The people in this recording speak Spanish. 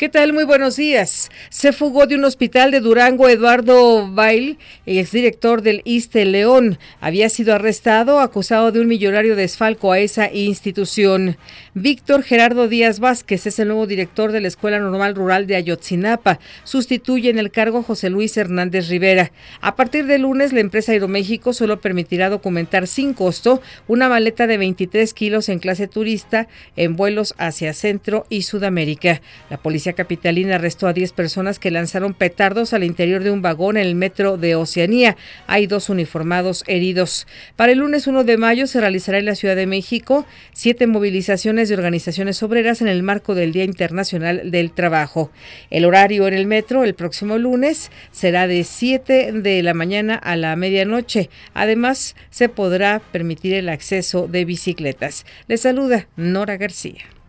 ¿Qué tal? Muy buenos días. Se fugó de un hospital de Durango Eduardo Bail, exdirector del ISTE León. Había sido arrestado acusado de un millonario desfalco a esa institución. Víctor Gerardo Díaz Vázquez es el nuevo director de la Escuela Normal Rural de Ayotzinapa. Sustituye en el cargo José Luis Hernández Rivera. A partir de lunes, la empresa Aeroméxico solo permitirá documentar sin costo una maleta de 23 kilos en clase turista en vuelos hacia Centro y Sudamérica. La capitalina arrestó a 10 personas que lanzaron petardos al interior de un vagón en el metro de Oceanía. Hay dos uniformados heridos. Para el lunes 1 de mayo se realizará en la Ciudad de México siete movilizaciones de organizaciones obreras en el marco del Día Internacional del Trabajo. El horario en el metro el próximo lunes será de 7 de la mañana a la medianoche. Además, se podrá permitir el acceso de bicicletas. Les saluda Nora García.